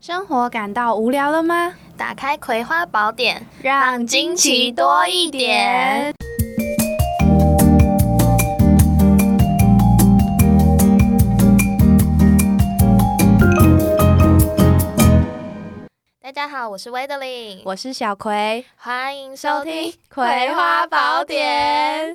生活感到无聊了吗？打开《葵花宝典》，让惊奇多一点。大家好，我是威德琳，我是小葵，欢迎收听《葵花宝典》。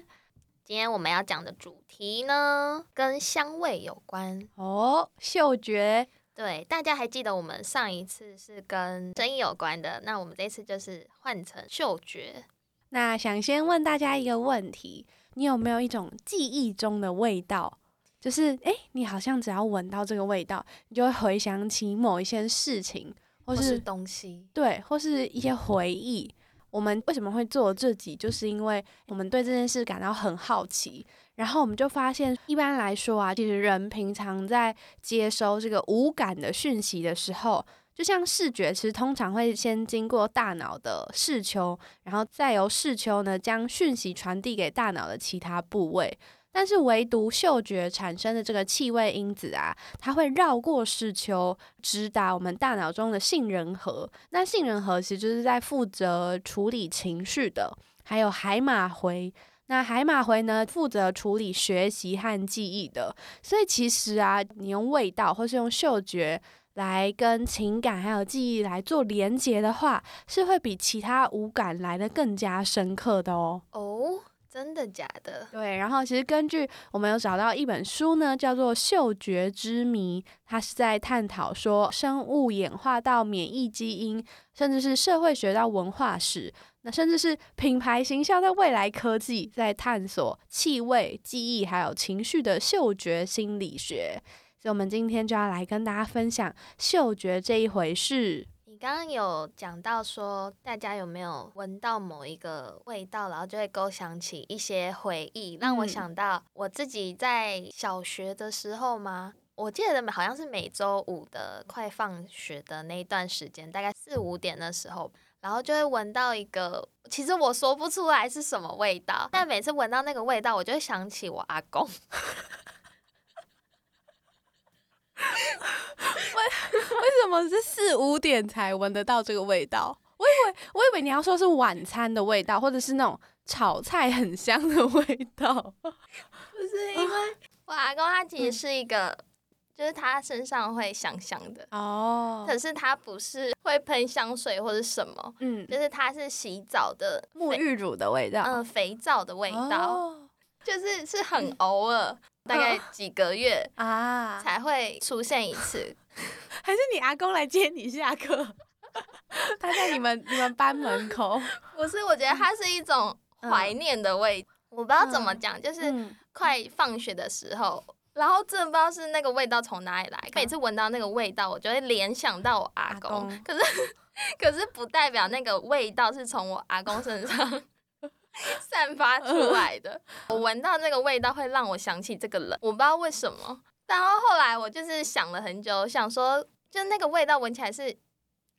今天我们要讲的主题呢，跟香味有关哦，嗅觉。对，大家还记得我们上一次是跟声音有关的，那我们这次就是换成嗅觉。那想先问大家一个问题：你有没有一种记忆中的味道？就是哎，你好像只要闻到这个味道，你就会回想起某一些事情，或是东西，对，或是一些回忆。我们为什么会做这集？就是因为我们对这件事感到很好奇。然后我们就发现，一般来说啊，其实人平常在接收这个无感的讯息的时候，就像视觉，其实通常会先经过大脑的视丘，然后再由视丘呢将讯息传递给大脑的其他部位。但是唯独嗅觉产生的这个气味因子啊，它会绕过视丘，直达我们大脑中的杏仁核。那杏仁核其实就是在负责处理情绪的，还有海马回。那海马回呢，负责处理学习和记忆的，所以其实啊，你用味道或是用嗅觉来跟情感还有记忆来做连接的话，是会比其他五感来的更加深刻的哦。哦，真的假的？对，然后其实根据我们有找到一本书呢，叫做《嗅觉之谜》，它是在探讨说生物演化到免疫基因，甚至是社会学到文化史。那甚至是品牌形象在未来科技在探索气味、记忆还有情绪的嗅觉心理学，所以我们今天就要来跟大家分享嗅觉这一回事。你刚刚有讲到说，大家有没有闻到某一个味道，然后就会勾想起一些回忆，让我想到我自己在小学的时候吗？我记得好像是每周五的快放学的那一段时间，大概四五点的时候。然后就会闻到一个，其实我说不出来是什么味道，但每次闻到那个味道，我就会想起我阿公。为为什么是四五点才闻得到这个味道？我以为我以为你要说是晚餐的味道，或者是那种炒菜很香的味道。不是因为我阿公他其实是一个。就是他身上会香香的。哦，可是他不是会喷香水或者什么，嗯，就是他是洗澡的沐浴乳的味道，嗯，肥皂的味道，就是是很偶尔，大概几个月 啊。才会出现一次，还是你阿公来接你下课？他在你们你们班门口？不是，我觉得它是一种怀念的味，我不知道怎么讲，就是快放学的时候。然后真的不知道是那个味道从哪里来，每次闻到那个味道，我就会联想到我阿公。可是，可是不代表那个味道是从我阿公身上散发出来的。我闻到那个味道会让我想起这个人，我不知道为什么。然后后来我就是想了很久，想说，就那个味道闻起来是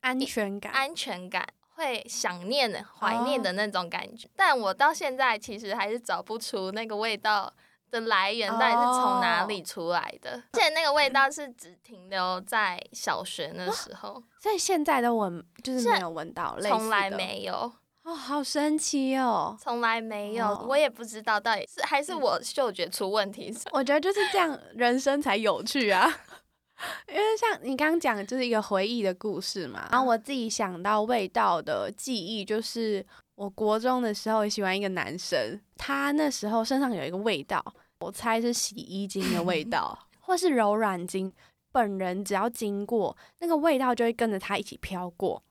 安全感，安全感会想念的、怀念的那种感觉。但我到现在其实还是找不出那个味道。的来源到底是从哪里出来的？而且那个味道是只停留在小学那时候，所以现在的闻就是没有闻到，从来没有哦，好神奇哦，从来没有，我也不知道到底是还是我嗅觉出问题。我觉得就是这样，人生才有趣啊！因为像你刚刚讲，就是一个回忆的故事嘛。然后我自己想到味道的记忆，就是我国中的时候喜欢一个男生，他那时候身上有一个味道。我猜是洗衣精的味道，或是柔软精。本人只要经过，那个味道就会跟着他一起飘过。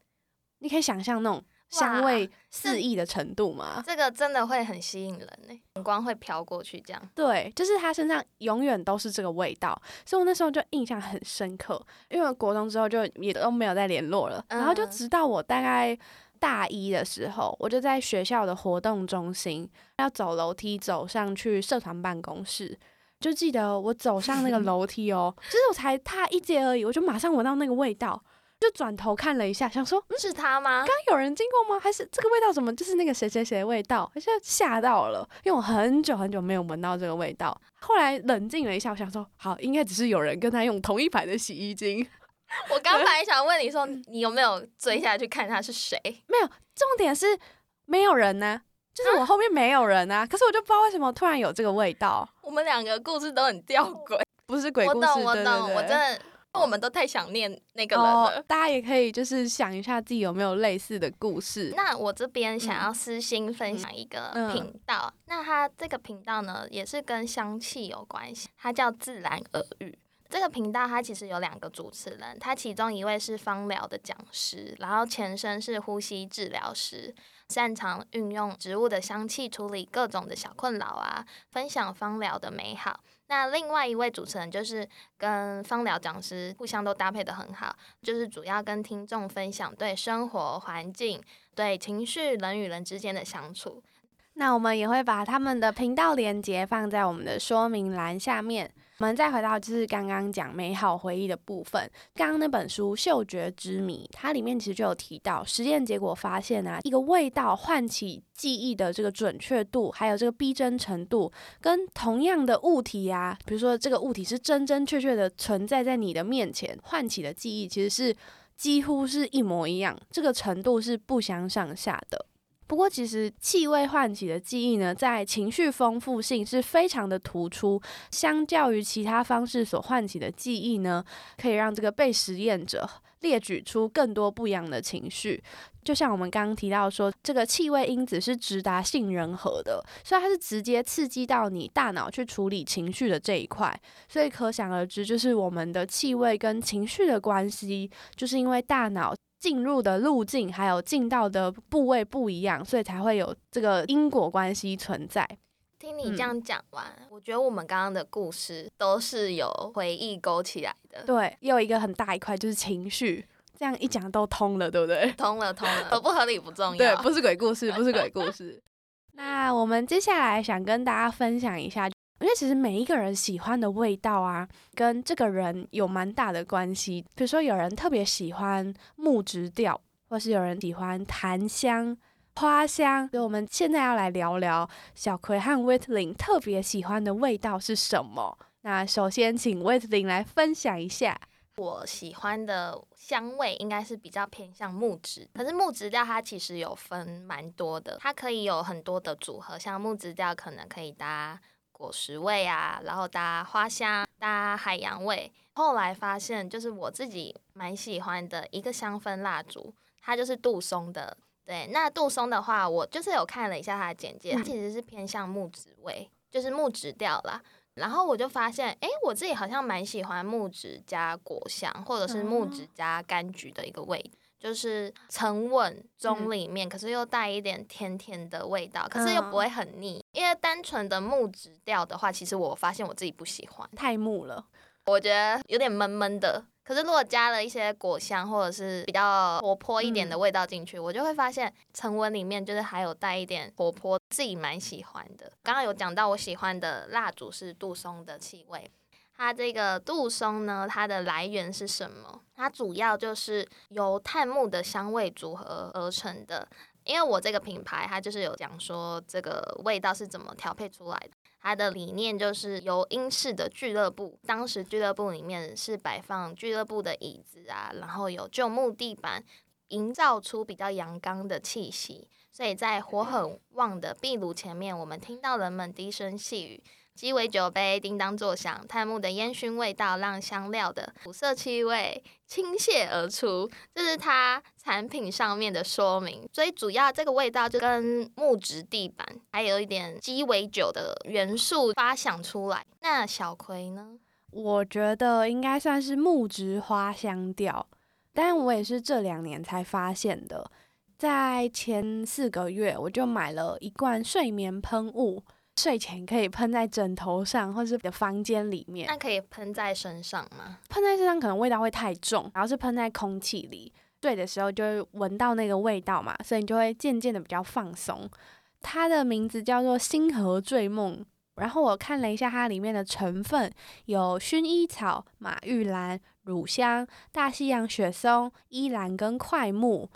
你可以想象那种香味四溢的程度吗？这个真的会很吸引人呢，眼光会飘过去这样。对，就是他身上永远都是这个味道，所以我那时候就印象很深刻。因为国中之后就也都没有再联络了，然后就直到我大概。大一的时候，我就在学校的活动中心，要走楼梯走上去社团办公室，就记得我走上那个 楼梯哦，就是我才踏一阶而已，我就马上闻到那个味道，就转头看了一下，想说是他吗？刚有人经过吗？还是这个味道怎么就是那个谁谁谁的味道？好像吓到了，因为我很久很久没有闻到这个味道。后来冷静了一下，我想说，好，应该只是有人跟他用同一排的洗衣精。我刚本来想问你说，你有没有追下去看他是谁？没有，重点是没有人呢，就是我后面没有人啊。可是我就不知道为什么突然有这个味道。我们两个故事都很吊诡，不是鬼故事，我懂，我懂，我真的。我们都太想念那个人了。大家也可以就是想一下自己有没有类似的故事。那我这边想要私心分享一个频道，那它这个频道呢也是跟香气有关系，它叫自然耳语。这个频道它其实有两个主持人，它其中一位是芳疗的讲师，然后前身是呼吸治疗师，擅长运用植物的香气处理各种的小困扰啊，分享芳疗的美好。那另外一位主持人就是跟芳疗讲师互相都搭配的很好，就是主要跟听众分享对生活环境、对情绪、人与人之间的相处。那我们也会把他们的频道连接放在我们的说明栏下面。我们再回到就是刚刚讲美好回忆的部分，刚刚那本书《嗅觉之谜》，它里面其实就有提到实验结果发现啊，一个味道唤起记忆的这个准确度，还有这个逼真程度，跟同样的物体呀，比如说这个物体是真真确确的存在在你的面前，唤起的记忆其实是几乎是一模一样，这个程度是不相上下的。不过，其实气味唤起的记忆呢，在情绪丰富性是非常的突出。相较于其他方式所唤起的记忆呢，可以让这个被实验者列举出更多不一样的情绪。就像我们刚刚提到说，这个气味因子是直达杏仁核的，所以它是直接刺激到你大脑去处理情绪的这一块。所以可想而知，就是我们的气味跟情绪的关系，就是因为大脑。进入的路径还有进到的部位不一样，所以才会有这个因果关系存在。听你这样讲完，我觉得我们刚刚的故事都是有回忆勾起来的。对，又一个很大一块就是情绪，这样一讲都通了，对不对？通了，通了，合不合理不重要。对，不是鬼故事，不是鬼故事。那我们接下来想跟大家分享一下。其实每一个人喜欢的味道啊，跟这个人有蛮大的关系。比如说，有人特别喜欢木质调，或是有人喜欢檀香、花香。所以我们现在要来聊聊小葵和 w 特 t 特别喜欢的味道是什么。那首先请 w 特 t 来分享一下。我喜欢的香味应该是比较偏向木质，可是木质调它其实有分蛮多的，它可以有很多的组合，像木质调可能可以搭。果实味啊，然后搭花香，搭海洋味。后来发现，就是我自己蛮喜欢的一个香氛蜡烛，它就是杜松的。对，那杜松的话，我就是有看了一下它的简介，它其实是偏向木质味，就是木质调啦。然后我就发现，哎，我自己好像蛮喜欢木质加果香，或者是木质加柑橘的一个味。就是沉稳中里面，可是又带一点甜甜的味道，可是又不会很腻。因为单纯的木质调的话，其实我发现我自己不喜欢，太木了，我觉得有点闷闷的。可是如果加了一些果香或者是比较活泼一点的味道进去，我就会发现沉稳里面就是还有带一点活泼，自己蛮喜欢的。刚刚有讲到我喜欢的蜡烛是杜松的气味。它这个杜松呢，它的来源是什么？它主要就是由檀木的香味组合而成的。因为我这个品牌，它就是有讲说这个味道是怎么调配出来的。它的理念就是由英式的俱乐部，当时俱乐部里面是摆放俱乐部的椅子啊，然后有旧木地板，营造出比较阳刚的气息。所以在火很旺的壁炉前面，我们听到人们低声细语。鸡尾酒杯叮当作响，檀木的烟熏味道让香料的苦涩气味倾泻而出，这是它产品上面的说明。所以主要这个味道就跟木质地板，还有一点鸡尾酒的元素发想出来。那小葵呢？我觉得应该算是木质花香调，但我也是这两年才发现的。在前四个月，我就买了一罐睡眠喷雾。睡前可以喷在枕头上，或是的房间里面。那可以喷在身上吗？喷在身上可能味道会太重，然后是喷在空气里，睡的时候就会闻到那个味道嘛，所以你就会渐渐的比较放松。它的名字叫做星河醉梦。然后我看了一下它里面的成分，有薰衣草、马玉兰、乳香、大西洋雪松、依兰跟快木，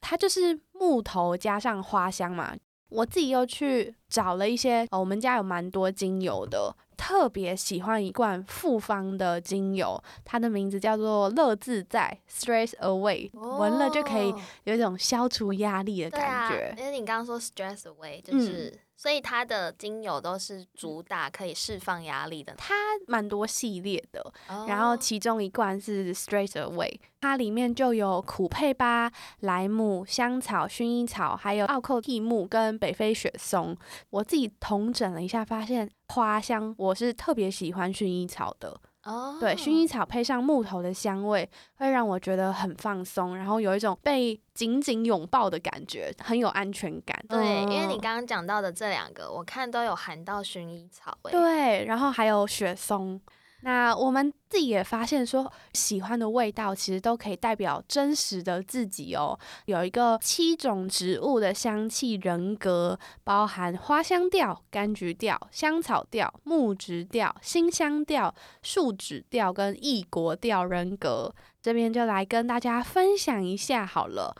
它就是木头加上花香嘛。我自己又去找了一些哦，我们家有蛮多精油的，特别喜欢一罐复方的精油，它的名字叫做乐自在 （Stress Away），闻了就可以有一种消除压力的感觉。因为你刚刚说 Stress Away，就是。所以它的精油都是主打可以释放压力的，它蛮多系列的，然后其中一罐是 Straight Away，它里面就有苦佩巴、莱姆、香草、薰衣草，还有奥寇蒂木跟北非雪松。我自己统整了一下，发现花香我是特别喜欢薰衣草的。哦，对，薰衣草配上木头的香味，会让我觉得很放松，然后有一种被紧紧拥抱的感觉，很有安全感。对，因为你刚刚讲到的这两个，我看都有含到薰衣草。对，然后还有雪松。那我们自己也发现说，喜欢的味道其实都可以代表真实的自己哦。有一个七种植物的香气人格，包含花香调、柑橘调、香草调、木质调、新香调、树脂调跟异国调人格。这边就来跟大家分享一下好了。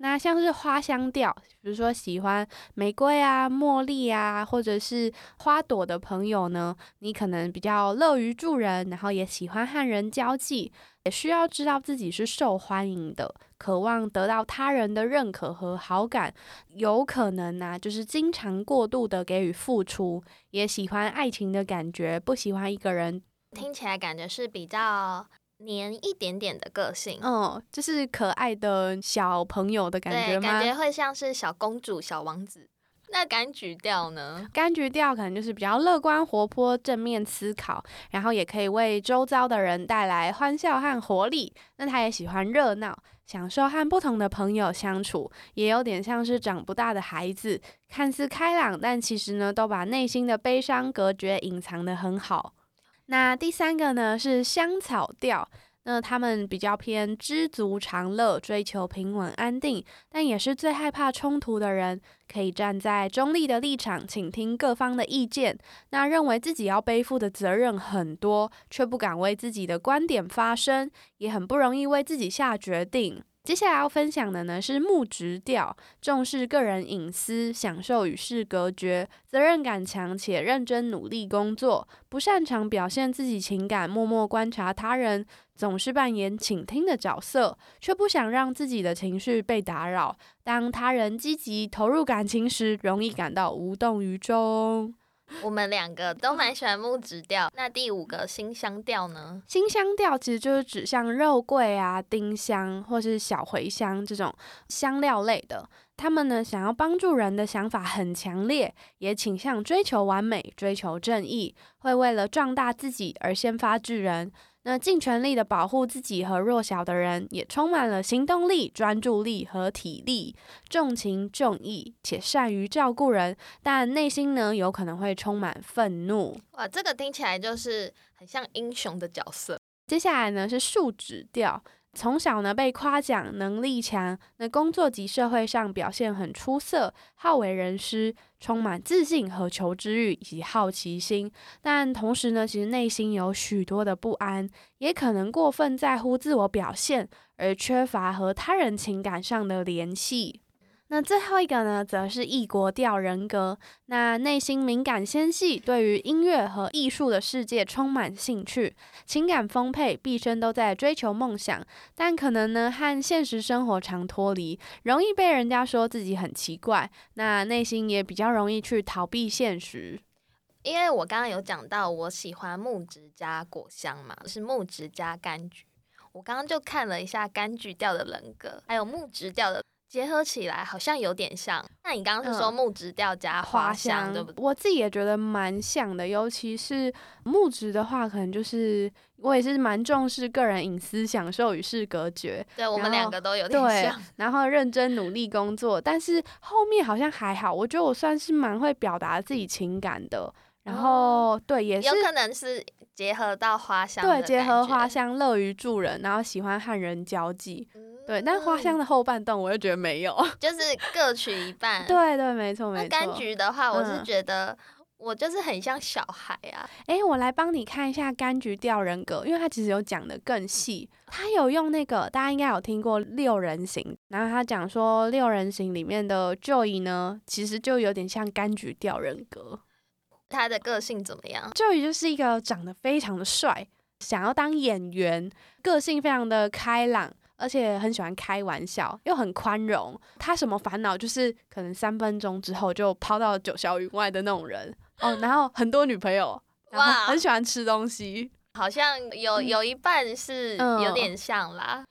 那像是花香调，比如说喜欢玫瑰啊、茉莉啊，或者是花朵的朋友呢，你可能比较乐于助人，然后也喜欢和人交际，也需要知道自己是受欢迎的，渴望得到他人的认可和好感，有可能呢，就是经常过度的给予付出，也喜欢爱情的感觉，不喜欢一个人，听起来感觉是比较。黏一点点的个性，嗯，就是可爱的小朋友的感觉吗？感觉会像是小公主、小王子。那柑橘调呢？柑橘调可能就是比较乐观、活泼、正面思考，然后也可以为周遭的人带来欢笑和活力。那他也喜欢热闹，享受和不同的朋友相处，也有点像是长不大的孩子，看似开朗，但其实呢，都把内心的悲伤隔绝、隐藏的很好。那第三个呢是香草调，那他们比较偏知足常乐，追求平稳安定，但也是最害怕冲突的人，可以站在中立的立场，倾听各方的意见。那认为自己要背负的责任很多，却不敢为自己的观点发声，也很不容易为自己下决定。接下来要分享的呢是木质调，重视个人隐私，享受与世隔绝，责任感强且认真努力工作，不擅长表现自己情感，默默观察他人，总是扮演倾听的角色，却不想让自己的情绪被打扰。当他人积极投入感情时，容易感到无动于衷。我们两个都蛮喜欢木质调，那第五个新香调呢？新香调其实就是指像肉桂啊、丁香或是小茴香这种香料类的。他们呢，想要帮助人的想法很强烈，也倾向追求完美、追求正义，会为了壮大自己而先发制人。那尽全力的保护自己和弱小的人，也充满了行动力、专注力和体力，重情重义且善于照顾人，但内心呢有可能会充满愤怒。哇，这个听起来就是很像英雄的角色。接下来呢是树脂调。从小呢被夸奖能力强，那工作及社会上表现很出色，好为人师，充满自信和求知欲以及好奇心。但同时呢，其实内心有许多的不安，也可能过分在乎自我表现，而缺乏和他人情感上的联系。那最后一个呢，则是异国调人格。那内心敏感纤细，对于音乐和艺术的世界充满兴趣，情感丰沛，毕生都在追求梦想。但可能呢，和现实生活常脱离，容易被人家说自己很奇怪。那内心也比较容易去逃避现实。因为我刚刚有讲到，我喜欢木质加果香嘛，是木质加柑橘。我刚刚就看了一下柑橘调的人格，还有木质调的。结合起来好像有点像。那你刚刚是说木质调加花香，对不对？我自己也觉得蛮像的，尤其是木质的话，可能就是我也是蛮重视个人隐私、享受与世隔绝。对我们两个都有点像。然后认真努力工作，但是后面好像还好。我觉得我算是蛮会表达自己情感的。然后对，也是有可能是结合到花香，对，结合花香，乐于助人，然后喜欢和人交际。对，但花香的后半段我又觉得没有，就是各取一半。对对，没错没错。柑橘的话，我是觉得我就是很像小孩啊。哎，我来帮你看一下柑橘调人格，因为他其实有讲的更细。他有用那个大家应该有听过六人行，然后他讲说六人行里面的 Joy 呢，其实就有点像柑橘调人格。他的个性怎么样？Joey 就是一个长得非常的帅，想要当演员，个性非常的开朗，而且很喜欢开玩笑，又很宽容。他什么烦恼就是可能三分钟之后就抛到九霄云外的那种人哦。然后很多女朋友，哇，很喜欢吃东西，好像有有一半是有点像啦。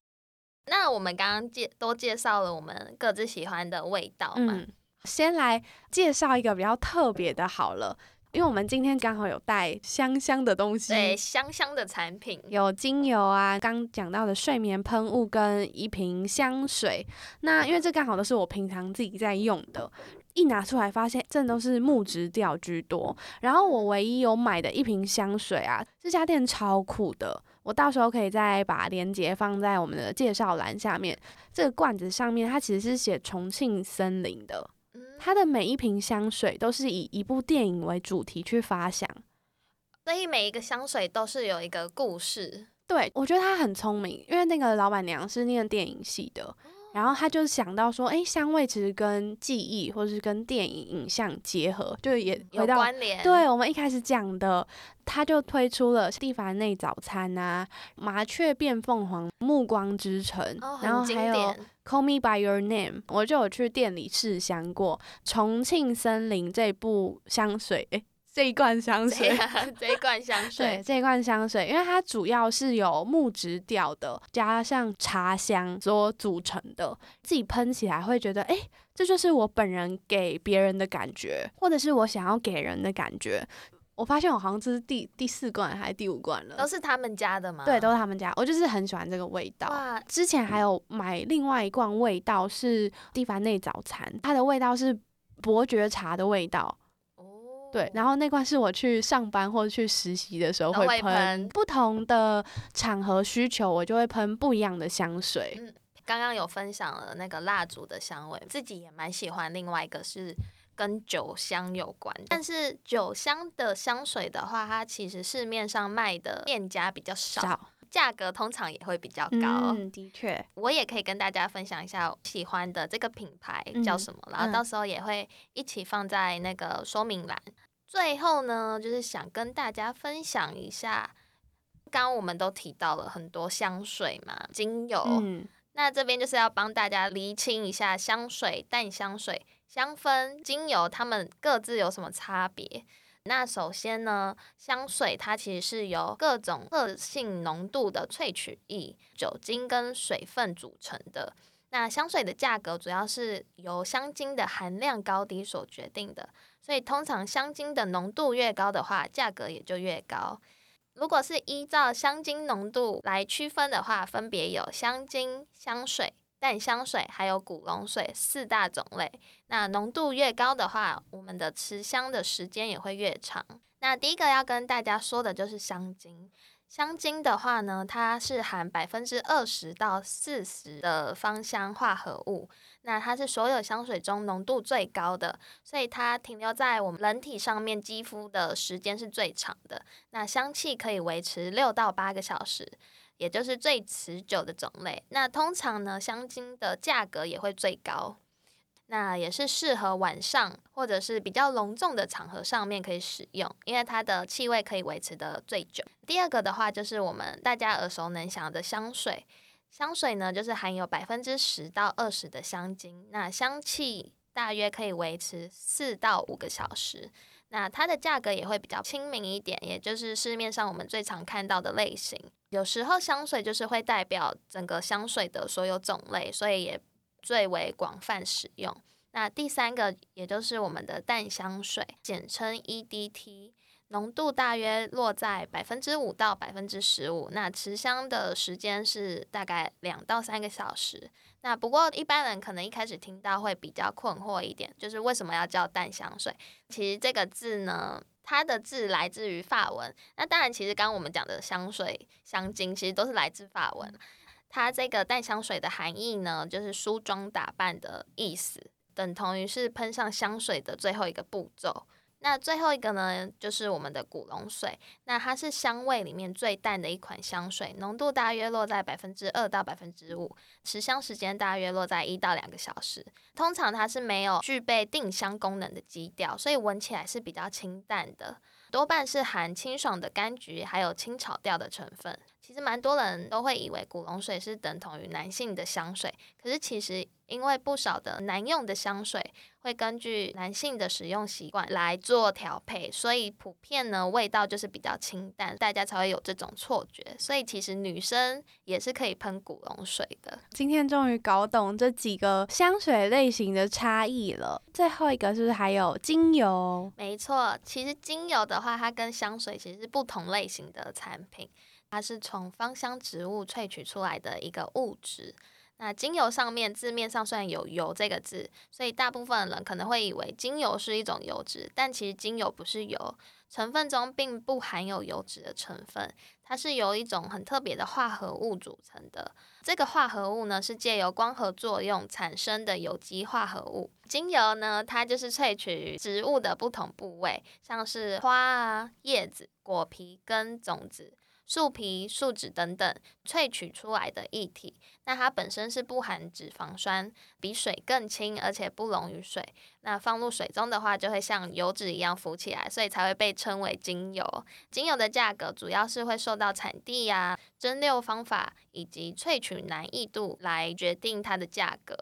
那我们刚刚介都介绍了我们各自喜欢的味道嘛，先来介绍一个比较特别的好了。因为我们今天刚好有带香香的东西，对，香香的产品有精油啊，刚讲到的睡眠喷雾跟一瓶香水。那因为这刚好都是我平常自己在用的，一拿出来发现这都是木质调居多。然后我唯一有买的一瓶香水啊，这家店超酷的，我到时候可以再把链接放在我们的介绍栏下面。这个罐子上面它其实是写重庆森林的。它的每一瓶香水都是以一部电影为主题去发想，所以每一个香水都是有一个故事。对，我觉得他很聪明，因为那个老板娘是念电影系的。然后他就想到说，哎，香味其实跟记忆或者是跟电影影像结合，就也有关联。对我们一开始讲的，他就推出了蒂凡内早餐啊，麻雀变凤凰，暮光之城，然后还有 Call Me by Your Name，我就有去店里试香过重庆森林这部香水，哎。这一罐香水，这一罐香 水，对，这一罐香水，因为它主要是有木质调的，加上茶香所组成的，自己喷起来会觉得，哎，这就是我本人给别人的感觉，或者是我想要给人的感觉。我发现我好像这是第第四罐还是第五罐了，都是他们家的吗？对，都是他们家。我就是很喜欢这个味道。哇，之前还有买另外一罐味道是蒂凡内早餐，它的味道是伯爵茶的味道。对，然后那罐是我去上班或者去实习的时候会喷，不同的场合需求我就会喷不一样的香水。嗯，刚刚有分享了那个蜡烛的香味，自己也蛮喜欢。另外一个是跟酒香有关，但是酒香的香水的话，它其实市面上卖的店家比较少，价格通常也会比较高。嗯，的确，我也可以跟大家分享一下喜欢的这个品牌叫什么，然后到时候也会一起放在那个说明栏。最后呢，就是想跟大家分享一下，刚刚我们都提到了很多香水嘛，精油。嗯，那这边就是要帮大家厘清一下香水、淡香水、香氛、精油，它们各自有什么差别。那首先呢，香水它其实是由各种特性浓度的萃取液、酒精跟水分组成的。那香水的价格主要是由香精的含量高低所决定的。所以通常香精的浓度越高的话，价格也就越高。如果是依照香精浓度来区分的话，分别有香精、香水、淡香水，还有古龙水四大种类。那浓度越高的话，我们的持香的时间也会越长。那第一个要跟大家说的就是香精。香精的话呢，它是含百分之二十到四十的芳香化合物，那它是所有香水中浓度最高的，所以它停留在我们人体上面肌肤的时间是最长的。那香气可以维持六到八个小时，也就是最持久的种类。那通常呢，香精的价格也会最高。那也是适合晚上或者是比较隆重的场合上面可以使用，因为它的气味可以维持的最久。第二个的话就是我们大家耳熟能详的香水，香水呢就是含有百分之十到二十的香精，那香气大约可以维持四到五个小时。那它的价格也会比较亲民一点，也就是市面上我们最常看到的类型。有时候香水就是会代表整个香水的所有种类，所以也。最为广泛使用。那第三个，也就是我们的淡香水，简称 EDT，浓度大约落在百分之五到百分之十五。那持香的时间是大概两到三个小时。那不过一般人可能一开始听到会比较困惑一点，就是为什么要叫淡香水？其实这个字呢，它的字来自于法文。那当然，其实刚刚我们讲的香水、香精，其实都是来自法文。它这个淡香水的含义呢，就是梳妆打扮的意思，等同于是喷上香水的最后一个步骤。那最后一个呢，就是我们的古龙水。那它是香味里面最淡的一款香水，浓度大约落在百分之二到百分之五，持香时间大约落在一到两个小时。通常它是没有具备定香功能的基调，所以闻起来是比较清淡的。多半是含清爽的柑橘，还有青草调的成分。其实蛮多人都会以为古龙水是等同于男性的香水，可是其实因为不少的男用的香水会根据男性的使用习惯来做调配，所以普遍呢味道就是比较清淡，大家才会有这种错觉。所以其实女生也是可以喷古龙水的。今天终于搞懂这几个香水类型的差异了。最后一个是不是还有精油？没错，其实精油的话，它跟香水其实是不同类型的产品。它是从芳香植物萃取出来的一个物质。那精油上面字面上虽然有“油”这个字，所以大部分人可能会以为精油是一种油脂，但其实精油不是油，成分中并不含有油脂的成分，它是由一种很特别的化合物组成的。这个化合物呢，是借由光合作用产生的有机化合物。精油呢，它就是萃取植物的不同部位，像是花啊、叶子、果皮、跟种子。树皮、树脂等等萃取出来的液体，那它本身是不含脂肪酸，比水更轻，而且不溶于水。那放入水中的话，就会像油脂一样浮起来，所以才会被称为精油。精油的价格主要是会受到产地呀、蒸馏方法以及萃取难易度来决定它的价格，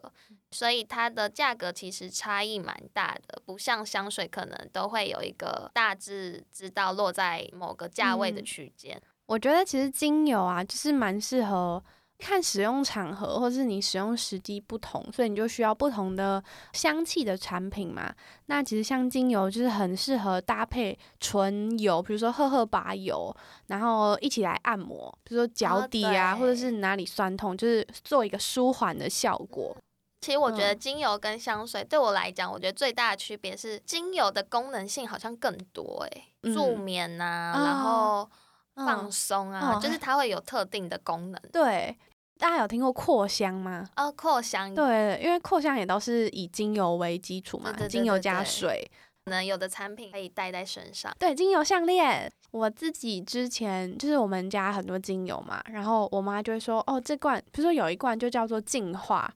所以它的价格其实差异蛮大的，不像香水可能都会有一个大致知道落在某个价位的区间。我觉得其实精油啊，就是蛮适合看使用场合，或是你使用时机不同，所以你就需要不同的香气的产品嘛。那其实像精油就是很适合搭配纯油，比如说荷荷巴油，然后一起来按摩，比如说脚底啊，或者是哪里酸痛，就是做一个舒缓的效果。其实我觉得精油跟香水对我来讲，我觉得最大的区别是精油的功能性好像更多，诶，助眠呐，然后。放松啊，就是它会有特定的功能。对，大家有听过扩香吗？哦，扩香。对，因为扩香也都是以精油为基础嘛，精油加水。可能有的产品可以带在身上。对，精油项链，我自己之前就是我们家很多精油嘛，然后我妈就会说，哦，这罐，比如说有一罐就叫做净化，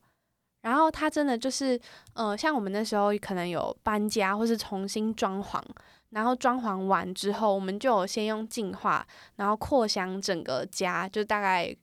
然后它真的就是，呃，像我们那时候可能有搬家或是重新装潢。然后装潢完之后，我们就先用净化，然后扩香整个家，就大概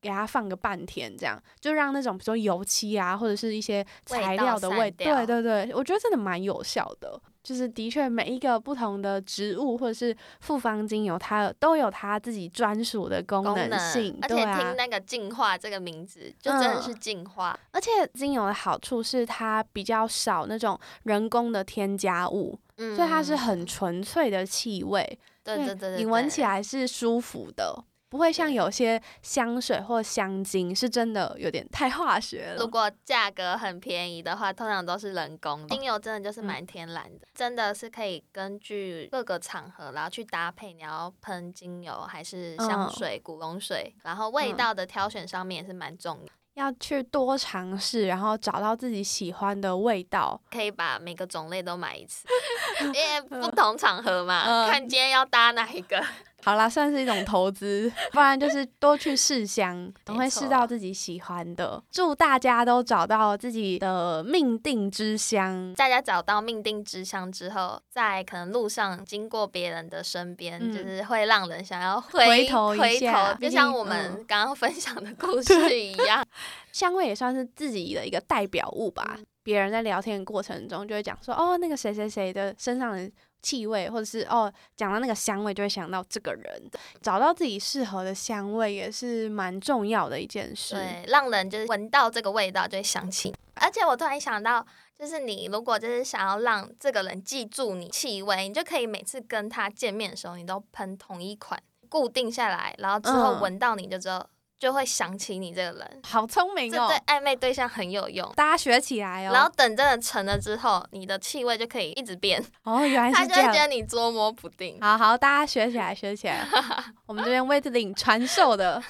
给它放个半天，这样就让那种比如说油漆啊，或者是一些材料的味，对对对，我觉得真的蛮有效的。就是的确每一个不同的植物或者是复方精油，它都有它自己专属的功能性，而且听那个净化这个名字，就真的是净化。而且精油的好处是它比较少那种人工的添加物。所以它是很纯粹的气味，对对对，你闻起来是舒服的，不会像有些香水或香精是真的有点太化学了。如果价格很便宜的话，通常都是人工。精油真的就是蛮天然的，真的是可以根据各个场合然后去搭配，你要喷精油还是香水、古龙水，然后味道的挑选上面也是蛮重要。要去多尝试，然后找到自己喜欢的味道，可以把每个种类都买一次，因为不同场合嘛，看今天要搭哪一个。好啦，算是一种投资，不然就是多去试香，总会试到自己喜欢的。祝大家都找到自己的命定之香。大家找到命定之香之后，在可能路上经过别人的身边，就是会让人想要回头回头，就像我们刚刚分享的故事一样。香味也算是自己的一个代表物吧。别人在聊天的过程中，就会讲说：“哦，那个谁谁谁的身上的。”气味，或者是哦，讲到那个香味，就会想到这个人。找到自己适合的香味，也是蛮重要的一件事。对，让人就是闻到这个味道就会想起。而且我突然想到，就是你如果就是想要让这个人记住你气味，你就可以每次跟他见面的时候，你都喷同一款，固定下来，然后之后闻到你就知道就会想起你这个人，好聪明哦！这对暧昧对象很有用，大家学起来哦。然后等真的成了之后，你的气味就可以一直变。哦，原来是这样。他就会觉得你捉摸不定。好好，大家学起来，学起来。我们这边威特领传授的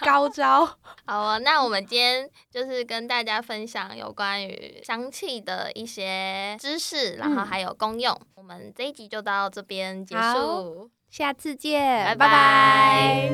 高招。好啊，那我们今天就是跟大家分享有关于香气的一些知识，然后还有功用。我们这一集就到这边结束，下次见，拜拜。